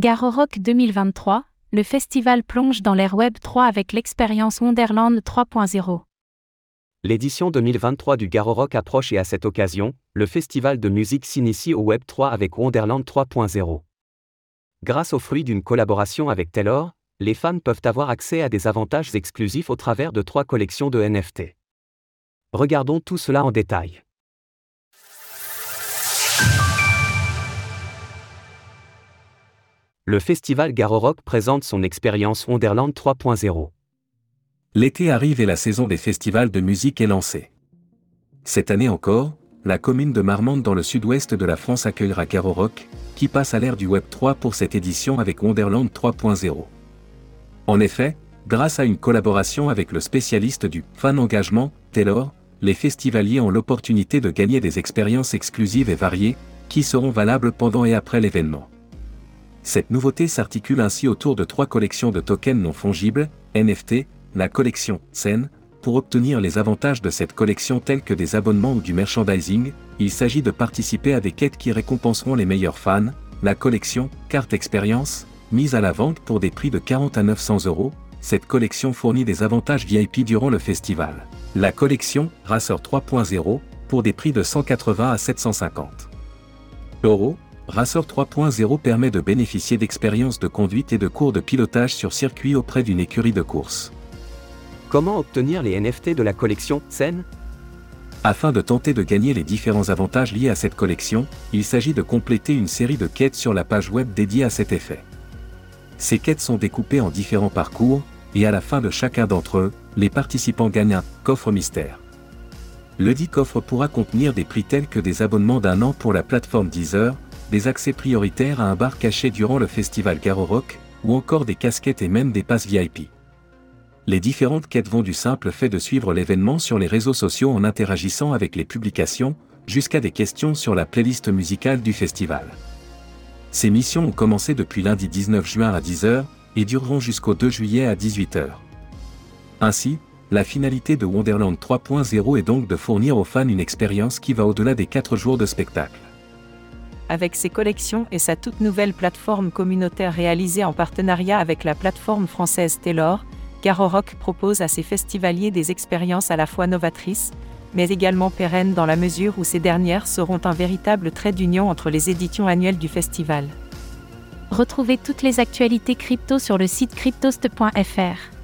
Garo Rock 2023, le festival plonge dans l'ère Web 3 avec l'expérience Wonderland 3.0. L'édition 2023 du Garo Rock approche et à cette occasion, le festival de musique s'initie au Web 3 avec Wonderland 3.0. Grâce au fruit d'une collaboration avec Taylor, les fans peuvent avoir accès à des avantages exclusifs au travers de trois collections de NFT. Regardons tout cela en détail. Le festival Garo Rock présente son expérience Wonderland 3.0. L'été arrive et la saison des festivals de musique est lancée. Cette année encore, la commune de Marmande dans le sud-ouest de la France accueillera Garo Rock, qui passe à l'ère du Web 3 pour cette édition avec Wonderland 3.0. En effet, grâce à une collaboration avec le spécialiste du fan engagement, Taylor, les festivaliers ont l'opportunité de gagner des expériences exclusives et variées, qui seront valables pendant et après l'événement. Cette nouveauté s'articule ainsi autour de trois collections de tokens non fongibles, NFT, la collection SEN, pour obtenir les avantages de cette collection tels que des abonnements ou du merchandising, il s'agit de participer à des quêtes qui récompenseront les meilleurs fans, la collection Carte Expérience, mise à la vente pour des prix de 40 à 900 euros, cette collection fournit des avantages VIP durant le festival. La collection Racer 3.0, pour des prix de 180 à 750 euros, Racer 3.0 permet de bénéficier d'expériences de conduite et de cours de pilotage sur circuit auprès d'une écurie de course. Comment obtenir les NFT de la collection Scène Afin de tenter de gagner les différents avantages liés à cette collection, il s'agit de compléter une série de quêtes sur la page web dédiée à cet effet. Ces quêtes sont découpées en différents parcours, et à la fin de chacun d'entre eux, les participants gagnent un coffre mystère. Le dit coffre pourra contenir des prix tels que des abonnements d'un an pour la plateforme Deezer, des accès prioritaires à un bar caché durant le festival Garo Rock, ou encore des casquettes et même des passes VIP. Les différentes quêtes vont du simple fait de suivre l'événement sur les réseaux sociaux en interagissant avec les publications, jusqu'à des questions sur la playlist musicale du festival. Ces missions ont commencé depuis lundi 19 juin à 10h, et dureront jusqu'au 2 juillet à 18h. Ainsi, la finalité de Wonderland 3.0 est donc de fournir aux fans une expérience qui va au-delà des 4 jours de spectacle. Avec ses collections et sa toute nouvelle plateforme communautaire réalisée en partenariat avec la plateforme française Taylor, Garo Rock propose à ses festivaliers des expériences à la fois novatrices, mais également pérennes dans la mesure où ces dernières seront un véritable trait d'union entre les éditions annuelles du festival. Retrouvez toutes les actualités crypto sur le site cryptost.fr.